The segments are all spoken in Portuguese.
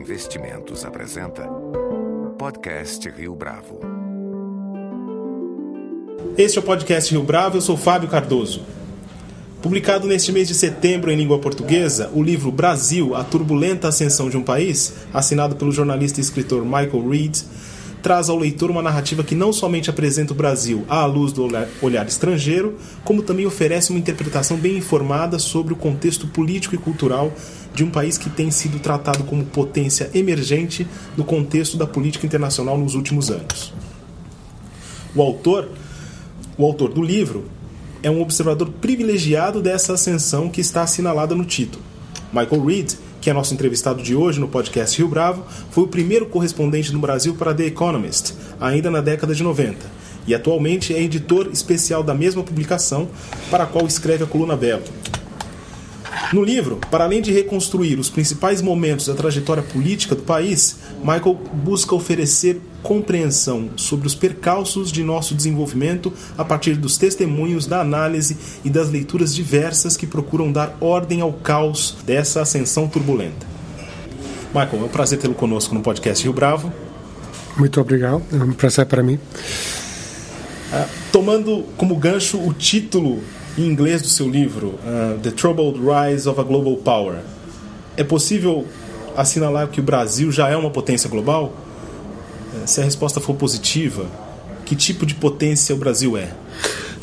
Investimentos apresenta Podcast Rio Bravo. Este é o Podcast Rio Bravo, eu sou Fábio Cardoso. Publicado neste mês de setembro em língua portuguesa, o livro Brasil, a turbulenta ascensão de um país, assinado pelo jornalista e escritor Michael Reed, traz ao leitor uma narrativa que não somente apresenta o Brasil à luz do olhar estrangeiro, como também oferece uma interpretação bem informada sobre o contexto político e cultural de um país que tem sido tratado como potência emergente no contexto da política internacional nos últimos anos. O autor, o autor do livro, é um observador privilegiado dessa ascensão que está assinalada no título. Michael Reed que é nosso entrevistado de hoje no podcast Rio Bravo, foi o primeiro correspondente no Brasil para The Economist, ainda na década de 90, e atualmente é editor especial da mesma publicação, para a qual escreve a coluna Belo. No livro, para além de reconstruir os principais momentos da trajetória política do país, Michael busca oferecer compreensão sobre os percalços de nosso desenvolvimento a partir dos testemunhos, da análise e das leituras diversas que procuram dar ordem ao caos dessa ascensão turbulenta. Michael, é um prazer tê-lo conosco no podcast Rio Bravo. Muito obrigado, é um prazer para mim. Ah, tomando como gancho o título em inglês do seu livro, uh, The Troubled Rise of a Global Power, é possível assinalar que o Brasil já é uma potência global? Eh, se a resposta for positiva, que tipo de potência o Brasil é?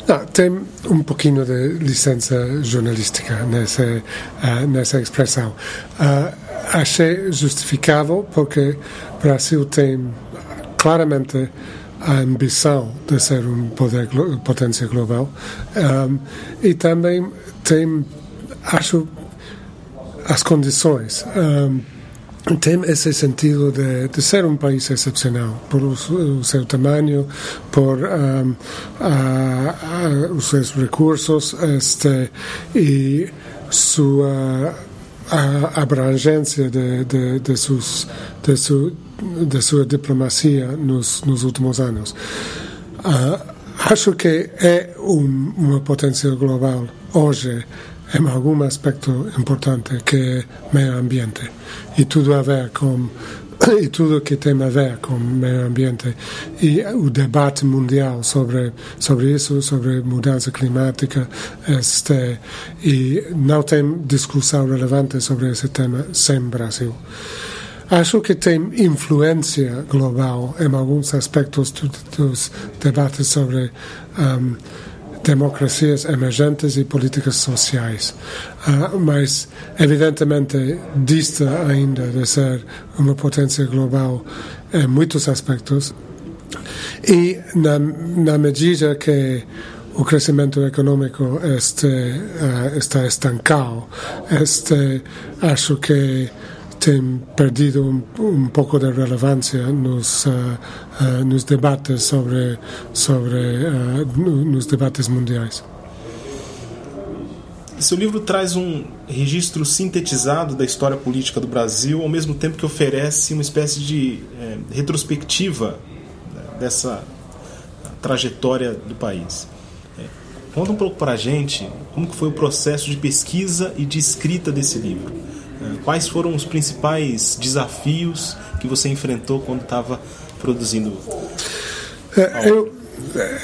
Não, tem um pouquinho de licença jornalística nessa, uh, nessa expressão. Uh, achei justificável porque o Brasil tem claramente a ambição de ser um poder, potência global um, e também tem, acho, as condições. Um, tem esse sentido de, de, ser um país excepcional por o, o seu tamanho, por um, a, a, os seus recursos este, e sua a abrangência de, de, de, sus, de, su, de sua diplomacia nos, nos últimos anos. Uh, acho que é um, uma potência global hoje em algum aspecto importante que é meio ambiente. E tudo a ver com e tudo que tem a ver com o meio ambiente. E o debate mundial sobre sobre isso sobre mudança climática este e não tem discussão relevante sobre esse tema sem Brasil acho que tem influência global em alguns aspectos dos debates sobre um, democracias emergentes e políticas sociais. Uh, mas, evidentemente, dista ainda de ser uma potência global em muitos aspectos. E, na, na medida que o crescimento econômico este, uh, está estancado, este, acho que tem perdido um, um pouco de relevância nos, uh, uh, nos debates sobre, sobre uh, nos debates mundiais. Seu livro traz um registro sintetizado da história política do Brasil, ao mesmo tempo que oferece uma espécie de é, retrospectiva né, dessa trajetória do país. É, conta um pouco para a gente como foi o processo de pesquisa e de escrita desse livro. Quais foram os principais desafios que você enfrentou quando estava produzindo? É, eu,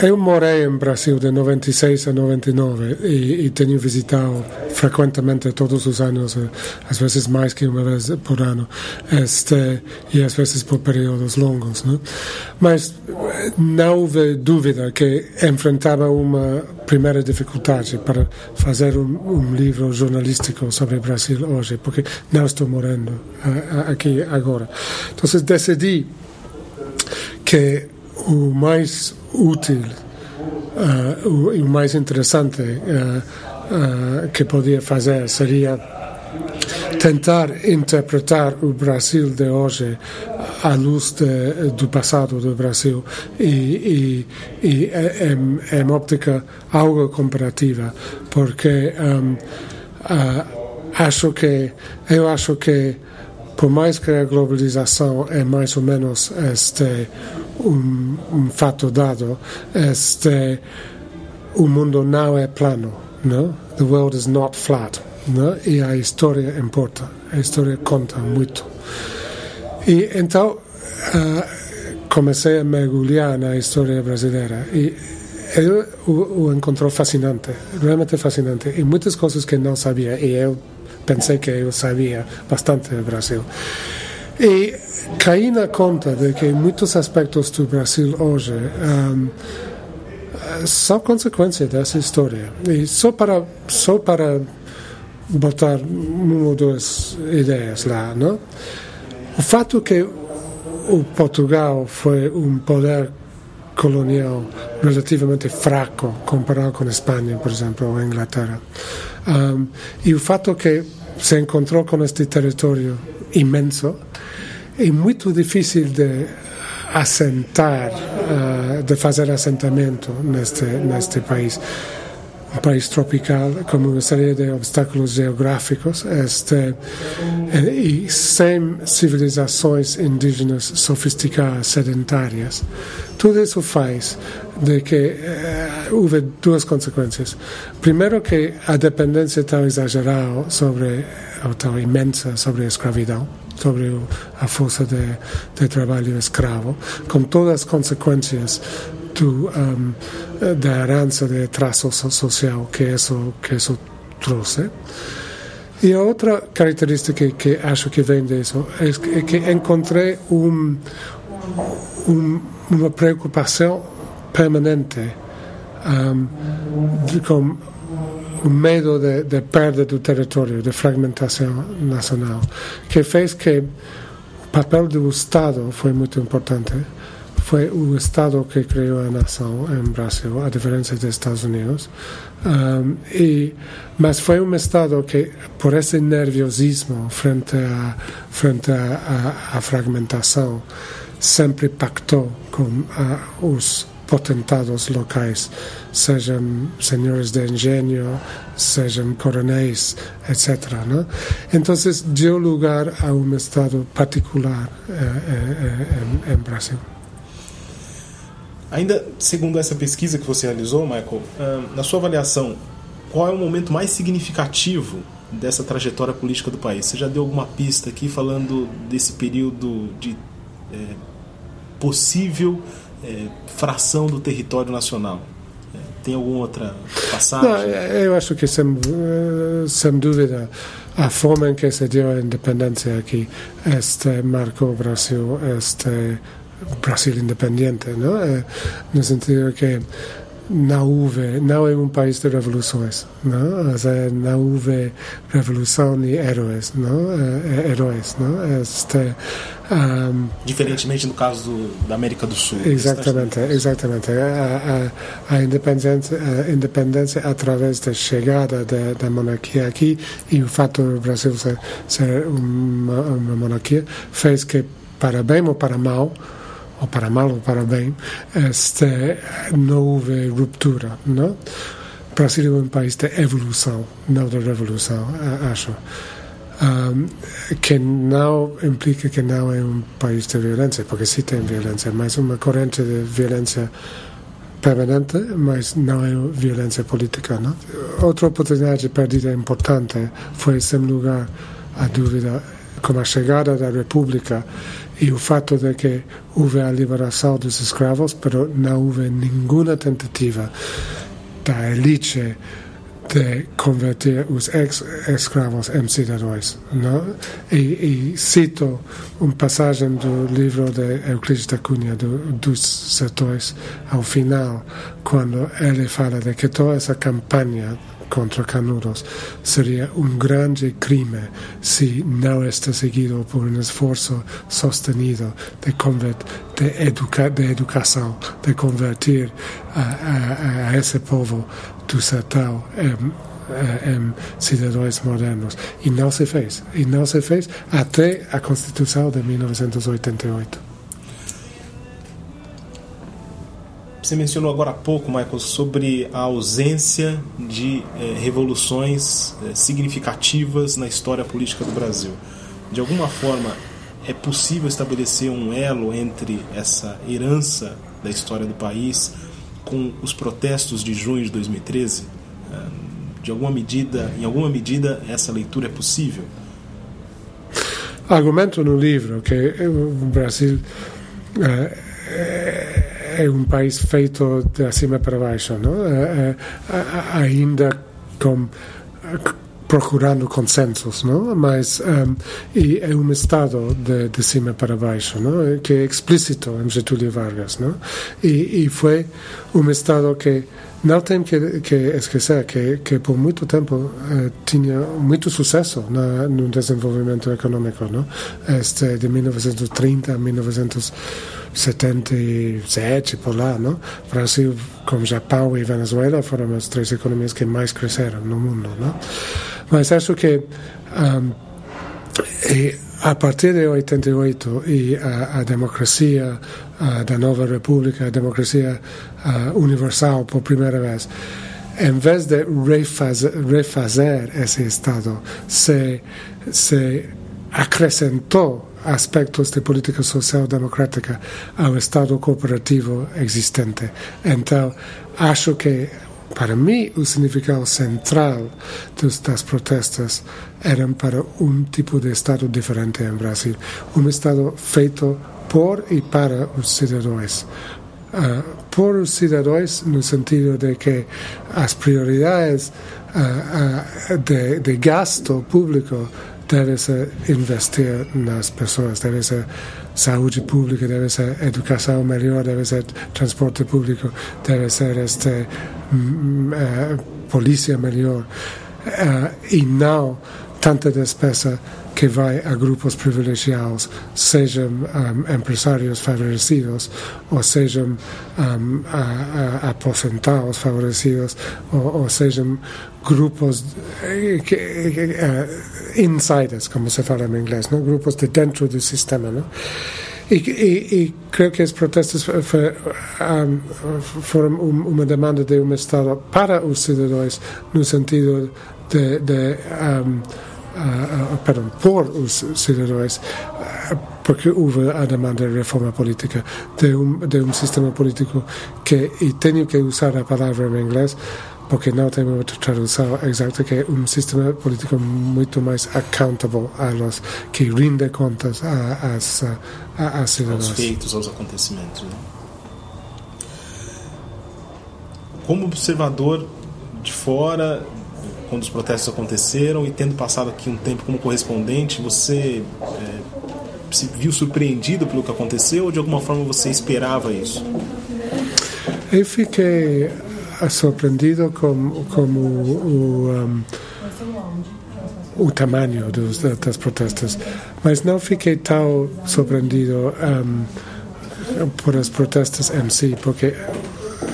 eu morei em Brasil de 96 a 99 e, e tenho visitado frequentemente todos os anos, eh, às vezes mais que uma vez por ano, este, e às vezes por períodos longos. Não? Mas eh, não houve dúvida que enfrentava uma primeira dificuldade para fazer um, um livro jornalístico sobre o Brasil hoje, porque não estou morando uh, aqui agora. Então decidi que o mais útil uh, o, o, mais interessante uh, uh, que podia fazer seria tentar interpretar o Brasil de hoje à luz de, do passado do Brasil. E, e, e em, em, óptica algo comparativa, porque um, acho que eu acho que por mais que a globalização é mais ou menos este um, um fato dado, este o mundo não é plano, não? The world is not flat, não? E a história importa, a história conta muito. E então uh, comecei a mergulhar na história brasileira e ele o, o encontrou fascinante, realmente fascinante, e muitas coisas que não sabia, e eu pensei que eu sabia bastante do Brasil. E caí na conta de que muitos aspectos do Brasil hoje um, são consequência dessa história. E só para, só para botar uma ou duas ideias lá, não? O fato que o Portugal foi um poder colonial relativamente fraco comparado com a Espanha, por exemplo, ou a Inglaterra. Um, e o fato que se encontrou com este território imenso é muito difícil de assentar, uh, de fazer assentamento neste, neste país um país tropical com uma série de obstáculos geográficos este, e sem civilizações indígenas sofisticadas, sedentárias. Tudo isso faz de que uh, houve duas consequências. Primeiro que a dependência tão exagerada sobre, ou tão imensa sobre a escravidão, sobre a força de, de trabalho escravo, com todas as consequências do, um, da herança de traço social que isso, que isso trouxe. E a outra característica que, acho que vem disso é que encontrei um, um, uma preocupação permanente um, com o medo de, perda do território, de fragmentação nacional, que fez que o papel do Estado foi muito importante foi o Estado que criou a nação em Brasil, a diferença dos Estados Unidos. Um, e, mas foi um Estado que, por esse nerviosismo frente à frente a, a, a, fragmentação, sempre pactou com uh, os potentados locais, sejam senhores de engenho, sejam coronéis, etc. Não? Então, deu lugar a um Estado particular uh, uh, em, em Brasil. Ainda segundo essa pesquisa que você realizou, Michael, na sua avaliação, qual é o momento mais significativo dessa trajetória política do país? Você já deu alguma pista aqui falando desse período de é, possível é, fração do território nacional? É, tem alguma outra passagem? Não, eu acho que, sem, sem dúvida, a forma em que se deu a independência aqui este marcou o Brasil, este Brasil independiente, não? É, no sentido que não houve, não é um país de revoluções, não? Seja, não houve revolução e heróis, não? É, é, heróis, não? Este, um, Diferentemente no caso do, da América do Sul. Exatamente, exatamente. A, a, a, independência, a independência através da chegada da, da monarquia aqui e o fato do Brasil ser, ser uma, uma monarquia fez que, para bem ou para mal, ou para mal ou para bem, este, não houve ruptura. Não? O Brasil é um país de evolução, não de revolução, acho. Um, que não implica que não é um país de violência, porque sim tem violência, mas uma corrente de violência permanente, mas não é violência política. Não? Outra oportunidade perdida importante foi, sem lugar a dúvida, com a chegada da República e o fato de que houve a liberação dos escravos, mas não houve nenhuma tentativa da elite de converter os ex-escravos em cidadãos. Não? E, e, cito uma passagem do livro de Euclides da Cunha, do, dos setores, ao final, quando ele fala de que toda essa campanha contra Canudos seria um grande crime se não está seguido por um esforço sostenido de, de, educa, de educação, de converter a, a, a do sertão em cidadãos modernos. E não se fez. E não se fez até a Constituição de 1988. Você mencionou agora há pouco, Michael, sobre a ausência de eh, revoluções eh, significativas na história política do Brasil. De alguma forma, é possível estabelecer um elo entre essa herança da história do país com os protestos de junho de 2013? Eh, de alguma medida, em alguma medida, essa leitura é possível? argumento no livro que o Brasil é, é um país feito de cima para baixo, não? É, é, ainda com procurando consensos, não? Mas um, e é um estado de, de cima para baixo, não? Que é explícito em Getúlio Vargas, não? E, e foi um estado que não tem que, que esquecer que, que por muito tempo uh, tinha muito sucesso na, no desenvolvimento econômico, não? Este de 1930 a 1977 por lá, não? Brasil, como Japão e Venezuela foram as três economias que mais cresceram no mundo, não? Mas acho que um, e a partir de 88 e a, a democracia a, da nova república, a democracia a, universal por primeira vez, em vez de refazer, refazer esse Estado, se, se acrescentou aspectos de política social democrática ao Estado cooperativo existente. Então, acho que para mim, o significado central das protestas eram para um tipo de Estado diferente em Brasil. Um Estado feito por e para os cidadãos. Uh, por os cidadãos, no sentido de que as prioridades uh, uh, de, de gasto público devem ser investir nas pessoas, deve ser saúde pública, deve ser educação melhor, deve ser transporte público, deve ser este, uh, polícia melhor. Uh, e não tanta despesa que vai a grupos privilegiados, sejam um, empresários favorecidos ou sejam um, aposentados favorecidos ou, ou sejam grupos que, uh, insiders, como se fala em inglês, não? grupos de dentro do sistema. Não? E, e, e, creio que as protestas foram uma demanda de um Estado para os cidadãos, no sentido de, de um, uh, perdão, por os cidadãos, uh, porque houve a demanda de reforma política de um, de um sistema político que, e tenho que usar a palavra em inglês, porque não tenho outra tradução exata, que é um sistema político muito mais accountable a los que rinde contas às a, a, cidadãos. Aos feitos, aos acontecimentos. Né? Como observador de fora, quando os protestos aconteceram e tendo passado aqui um tempo como correspondente, você é, se viu surpreendido pelo que aconteceu ou de alguma forma você esperava isso? Eu fiquei surpreendido com, com o, o, um, o tamanho dos, das protestas, mas não fiquei tão surpreendido um, por as protestas em si, porque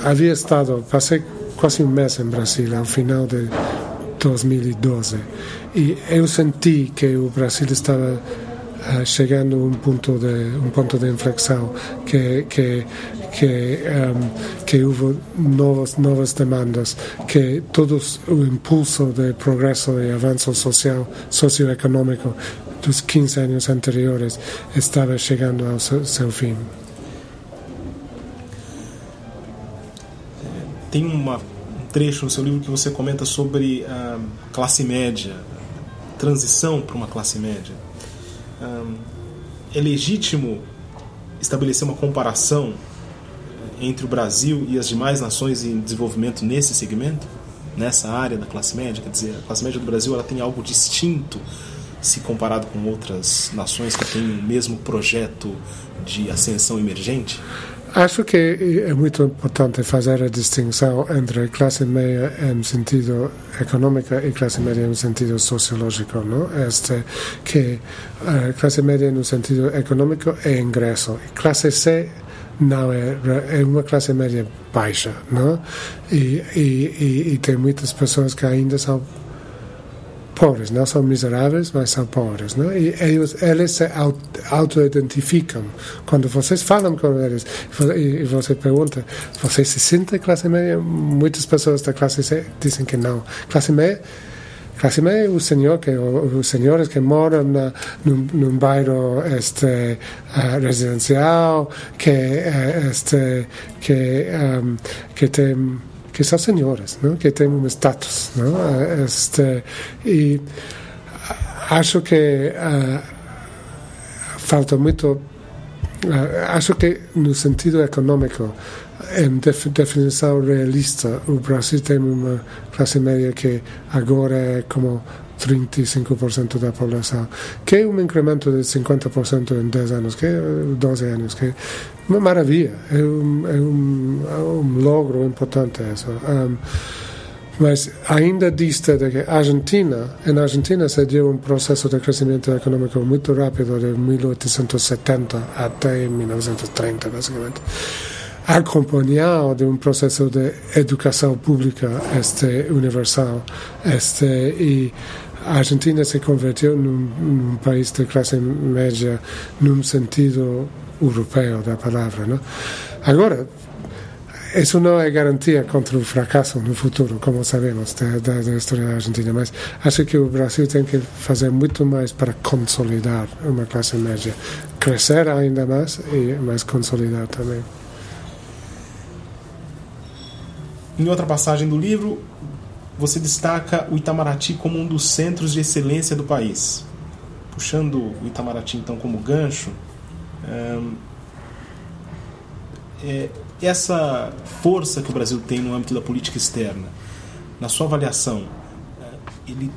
havia estado, passei quase um mês em Brasília, ao final de 2012. E eu senti que o Brasil estava chegando a um ponto de um ponto de inflexão que que que um, que houve novas novas demandas que todos o impulso de progresso e avanço social socioeconômico dos 15 anos anteriores estava chegando ao seu, seu fim tem uma trecho no seu livro que você comenta sobre a classe média, transição para uma classe média. É legítimo estabelecer uma comparação entre o Brasil e as demais nações em desenvolvimento nesse segmento, nessa área da classe média? Quer dizer, a classe média do Brasil ela tem algo distinto se comparado com outras nações que têm o mesmo projeto de ascensão emergente? Acho que é muito importante fazer a distinção entre classe média em sentido econômico e classe média em sentido sociológico, não? Este que a eh, classe média no sentido econômico é ingresso, classe C não é é uma classe média baixa, não? E, e, e, e tem muitas pessoas que ainda são pobres, não são miseráveis, mas são pobres, não? E eles, eles se auto-identificam. Quando vocês falam com eles e você pergunta, você se sente classe média? Muitas pessoas da classe C dizem que não. Classe média classe média é o senhor que os senhores que moram na, num, num bairro este uh, residencial que uh, este que um, que tem que são senhoras, não? que têm um status. Não? Este, e acho que uh, falta muito. Uh, acho que no sentido econômico, em def, definição realista, o Brasil tem uma classe média que agora é como 35% da população, que é um incremento de 50% em 10 anos, que é 12 anos, que é uma maravilha, é um, é um, é um logro importante isso. Um, mas ainda dista de que a Argentina, na Argentina se deu um processo de crescimento econômico muito rápido de 1870 até 1930, basicamente, acompanhado de um processo de educação pública este universal, este e a Argentina se converteu num, num país de classe média num sentido europeu da palavra, não? Agora isso não é garantia contra o fracasso no futuro, como sabemos da, da, da, história da Argentina, mas acho que o Brasil tem que fazer muito mais para consolidar uma classe média, crescer ainda mais e mais consolidar também. Em outra passagem do livro, você destaca o Itamaraty como um dos centros de excelência do país. Puxando o Itamaraty então como gancho, é, essa força que o Brasil tem no âmbito da política externa, na sua avaliação, é, ele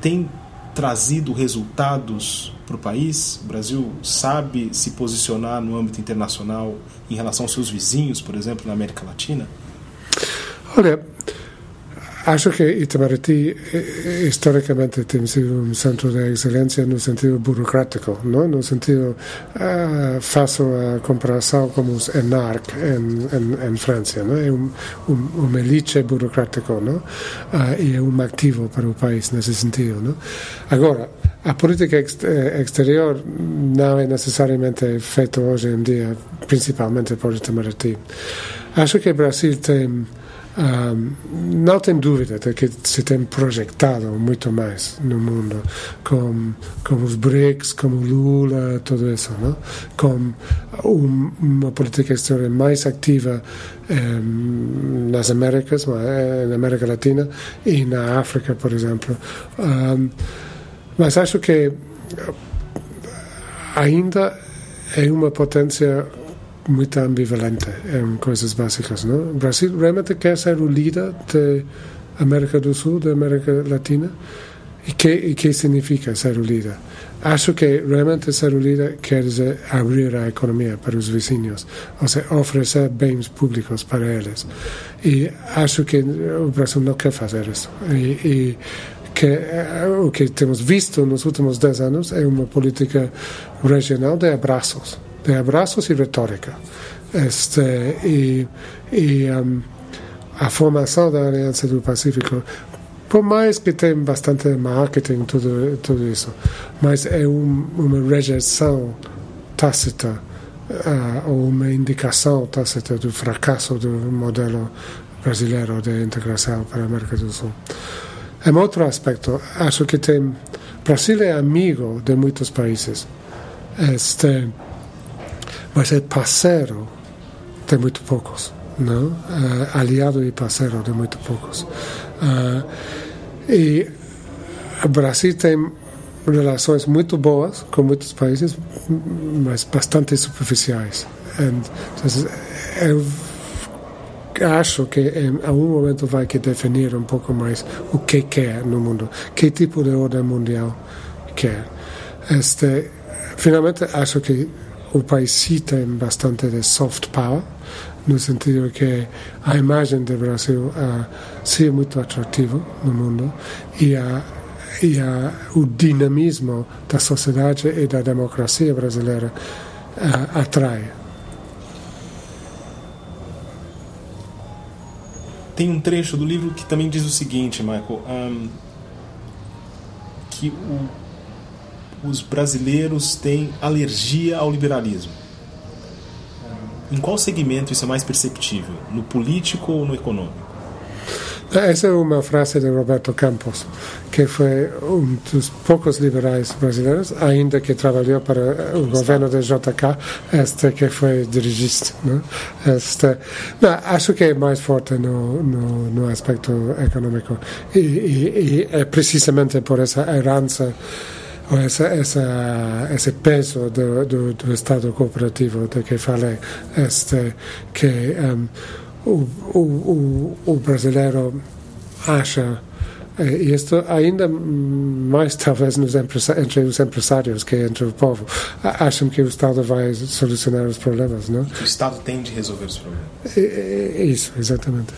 tem trazido resultados para o país? O Brasil sabe se posicionar no âmbito internacional em relação aos seus vizinhos, por exemplo, na América Latina? Olha, Acho que Itamaraty historicamente tem sido um centro de excelência no sentido burocrático, não? no sentido uh, faço a comparação com os ENARC em, em, em França, não? é um, um, um elite burocrático não? Uh, e é um ativo para o país nesse sentido. Não? Agora, a política exterior não é necessariamente feita hoje em dia, principalmente por Itamaraty. Acho que o Brasil tem um, não tem dúvida de que se tem projetado muito mais no mundo, com, com os BRICS, com o Lula, tudo isso, não? com um, uma política exterior mais ativa um, nas Américas, na América Latina e na África, por exemplo. mas acho que ainda é uma potência muito ambivalente em coisas básicas. Não? O Brasil realmente quer ser o líder da América do Sul, da América Latina. E que, e que significa ser o líder? Acho que realmente ser o líder quer dizer abrir a economia para os vizinhos, ou seja, oferecer bens públicos para eles. E acho que o Brasil não quer fazer isso. E, e que eh, o que temos visto nos últimos dez anos é uma política regional de abraços de abraços e retórica. Este, e, e um, a formação da Aliança do Pacífico, por mais que tem bastante marketing, tudo, tudo isso, mas é um, uma rejeição tácita uh, ou uma indicação tácita do fracasso do modelo brasileiro de integração para a América do Sul. É outro aspecto. Acho que tem. Brasil é amigo de muitos países. Este, mas é parceiro de muito poucos, não? Uh, aliado e parceiro de muito poucos. Uh, e o Brasil tem relações muito boas com muitos países, mas bastante superficiais. Então, eu acho que em algum momento vai que definir um pouco mais o que quer no mundo, que tipo de ordem mundial quer. Este, finalmente, acho que o país sim tem bastante de soft power, no sentido que a imagem do Brasil uh, sim é muito atrativo no mundo e, a, e a, o dinamismo da sociedade e da democracia brasileira uh, atrai. Tem um trecho do livro que também diz o seguinte, Michael, um, que o os brasileiros têm alergia ao liberalismo? Em qual segmento isso é mais perceptível? No político ou no econômico? Essa é uma frase de Roberto Campos, que foi um dos poucos liberais brasileiros, ainda que trabalhou para o governo de JK, este que foi dirigista. Né? Este, não, acho que é mais forte no, no, no aspecto econômico e, e, e, é precisamente por essa herança essa, essa, esse peso do, do, do, Estado cooperativo de que falei, este, que um, o, o, o, brasileiro acha e isto ainda mais talvez nos entre os empresários que entre o povo acham que o Estado vai solucionar os problemas, não? O Estado tem de resolver os problemas. Isso, exatamente.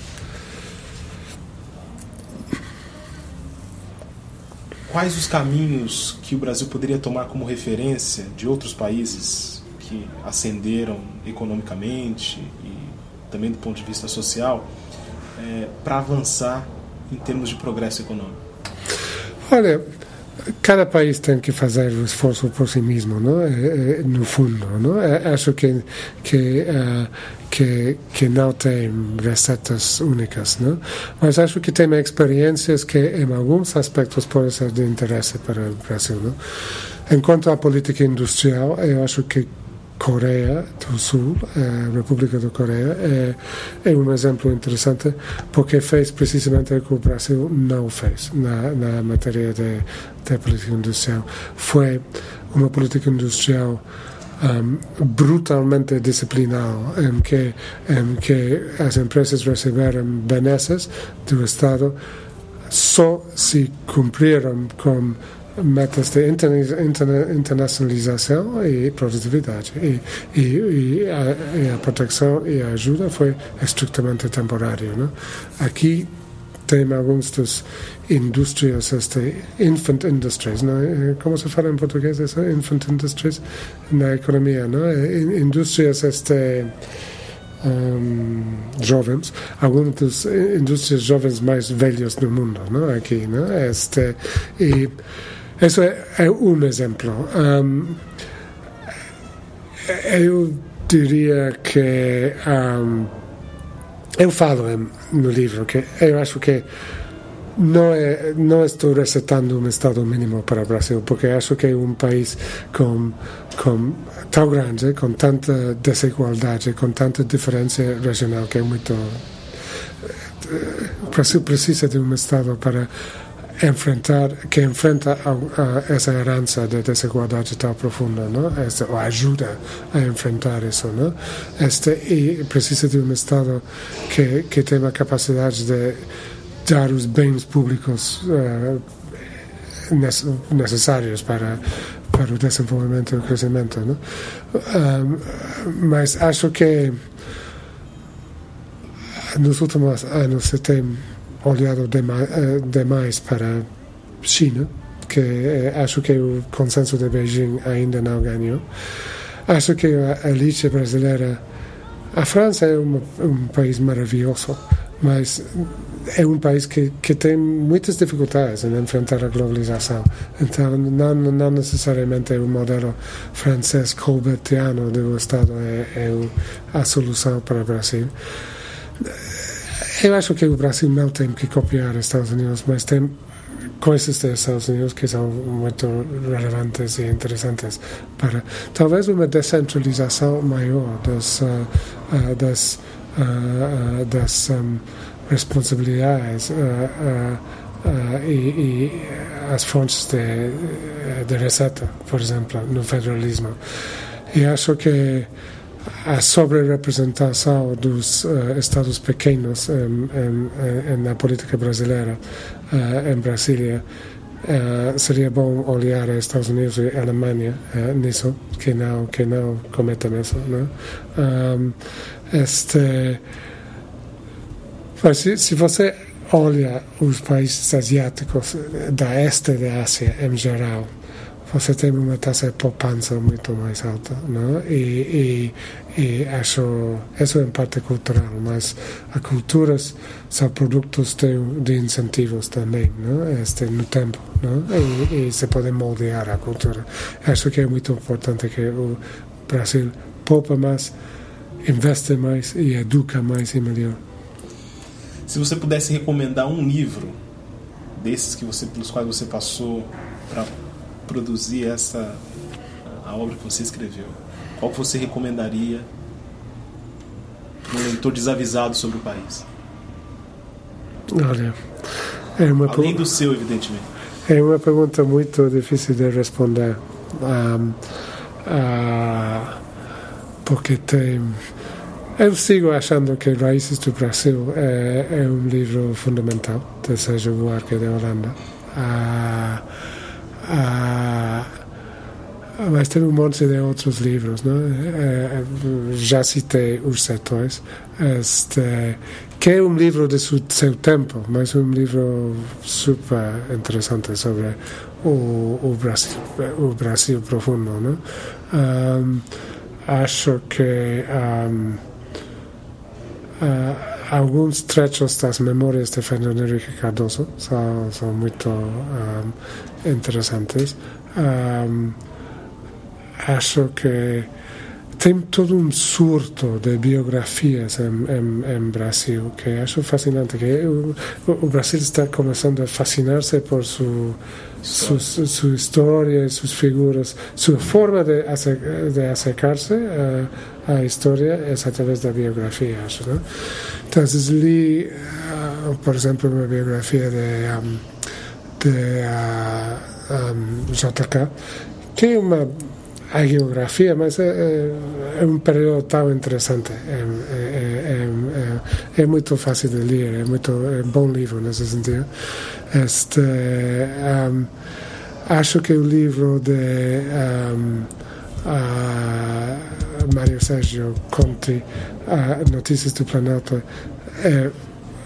Quais os caminhos que o Brasil poderia tomar como referência de outros países que ascenderam economicamente e também do ponto de vista social é, para avançar em termos de progresso econômico? Olha, cada país tem que fazer o esforço por si mesmo, não? É, é, no fundo, não? É, acho que que uh, que que não tem receitas únicas, não? Mas acho que tem experiências que, em alguns aspectos, podem ser de interesse para o Brasil, não? Enquanto à política industrial, eu acho que Coreia do Sul, a República da Coreia, é, é, um exemplo interessante porque fez precisamente o que o Brasil não fez na, na matéria de política industrial. Foi uma política industrial um, brutalmente disciplinal, em que, em que as empresas receberam benesses do Estado só se cumpriram com metas de internacionalização e produtividade. E, e, e, a, e, a, proteção e a ajuda foi estritamente temporária. Não? Aqui tem alguns indústrias, este, infant industries? É? como se fala em português isso? Infant industries na economia, não? É, indústrias este, um, jovens, algumas das indústrias jovens mais velhas do mundo, não? aqui, não? Este, e isso é, é um exemplo. Um, eu diria que um, eu falo no livro que eu acho que não, é, não estou recetando um Estado mínimo para o Brasil, porque acho que é um país com, com tão grande, com tanta desigualdade, com tanta diferença regional, que é muito. O Brasil precisa de um Estado para enfrentar que enfrenta a, a, essa herança de desigualdade tão profunda, não? Este, ou ajuda a enfrentar isso, não? Este e precisa de um Estado que que tenha a capacidade de dar os bens públicos uh, necessários para para o desenvolvimento e o crescimento, não? Um, mas acho que nos últimos anos se tem olhado demais, eh, para China, que eh, acho que o consenso de Beijing ainda não ganhou. Acho que a elite brasileira. A França é um, país maravilhoso, mas é um país que, que tem muitas dificuldades em enfrentar a globalização. Então, não, não necessariamente o modelo francês colbertiano do Estado é, é a solução para o Brasil. Eu acho que o Brasil não tem que copiar os Estados Unidos, mas tem coisas dos Estados Unidos que são muito relevantes e interessantes para talvez uma descentralização maior das uh, uh, das uh, das um, responsabilidades e, e, as fontes de, de receita, por exemplo, no federalismo. E acho que a sobre-representação dos uh, estados pequenos um, na política brasileira uh, em Brasília uh, seria bom olhar a Estados Unidos e Alemanha nisso que não que não cometem isso né? um, este mas se, se você olha os países asiáticos da este da Ásia em geral você tem uma taxa de poupança muito mais alta, não? E, e, e acho isso em parte cultural, mas as culturas são produtos de, de incentivos também, não? Este no tempo, não? E, e se pode moldear a cultura. Acho que é muito importante que o Brasil poupa mais, investe mais e educa mais e melhor. Se você pudesse recomendar um livro desses que você pelos quais você passou para produzir essa a obra que você escreveu? Qual você recomendaria para um leitor desavisado sobre o país? Olha, é uma além do seu, evidentemente. É uma pergunta muito difícil de responder. Um, uh, porque tem. Eu sigo achando que Raízes do Brasil é, é um livro fundamental de Sérgio Buarque de Holanda. Uh, mas tem um monte de outros livros, não? É, já citei os setores, este, que é um livro de seu, seu tempo, mas um livro super interessante sobre o, o Brasil, o Brasil profundo? Um, acho que um, uh, alguns trechos das memórias de Fernando Henrique Cardoso são, são muito um, interessantes. Um, que tem todo um surto de biografias em, em, em Brasil que acho fascinante que o, o, Brasil está começando a fascinar-se por su, su, su, su, história suas figuras sua forma de, de acercar-se a história é através da biografia acho não? então li uh, por exemplo uma biografia de, um, de uh, um, JK que é uma a geografia, mas é, é, é, um período tão interessante. É, é, é, muito fácil de ler, é muito é bom livro nesse sentido. Este, um, acho que o livro de um, Mário Sérgio Conti, Notícias do Planalto, é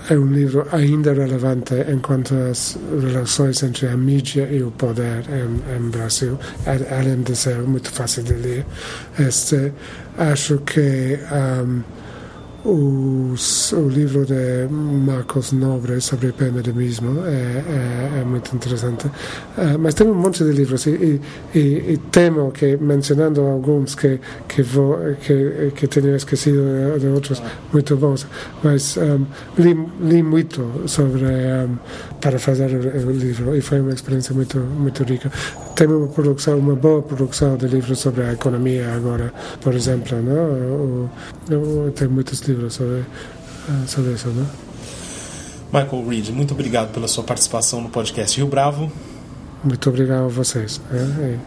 é um livro ainda relevante enquanto às relações entre a mídia e o poder em, em Brasil, além de ser muito fácil de ler. Este, acho que um, os, o livro de Marcos Nobre sobre epimedemismo é, é, é muito interessante. Uh, mas tem um monte de livros e, e, e, temo que, mencionando alguns que, que, vou, que, que tenho esquecido de, outros muito bons, mas um, li, li muito sobre um, para fazer o, o, livro e foi uma experiência muito, muito rica. Tem uma produção, uma boa produção de livros sobre a economia agora, por exemplo, não? tem muitos livros sobre, eh, sobre isso, né? Michael Reed, muito obrigado pela sua participação no podcast Rio Bravo. Muito obrigado a vocês. É, é.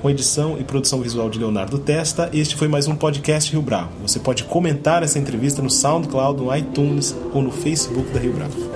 Com edição e produção visual de Leonardo Testa, este foi mais um podcast Rio Bravo. Você pode comentar essa entrevista no SoundCloud, no iTunes ou no Facebook da Rio Bravo.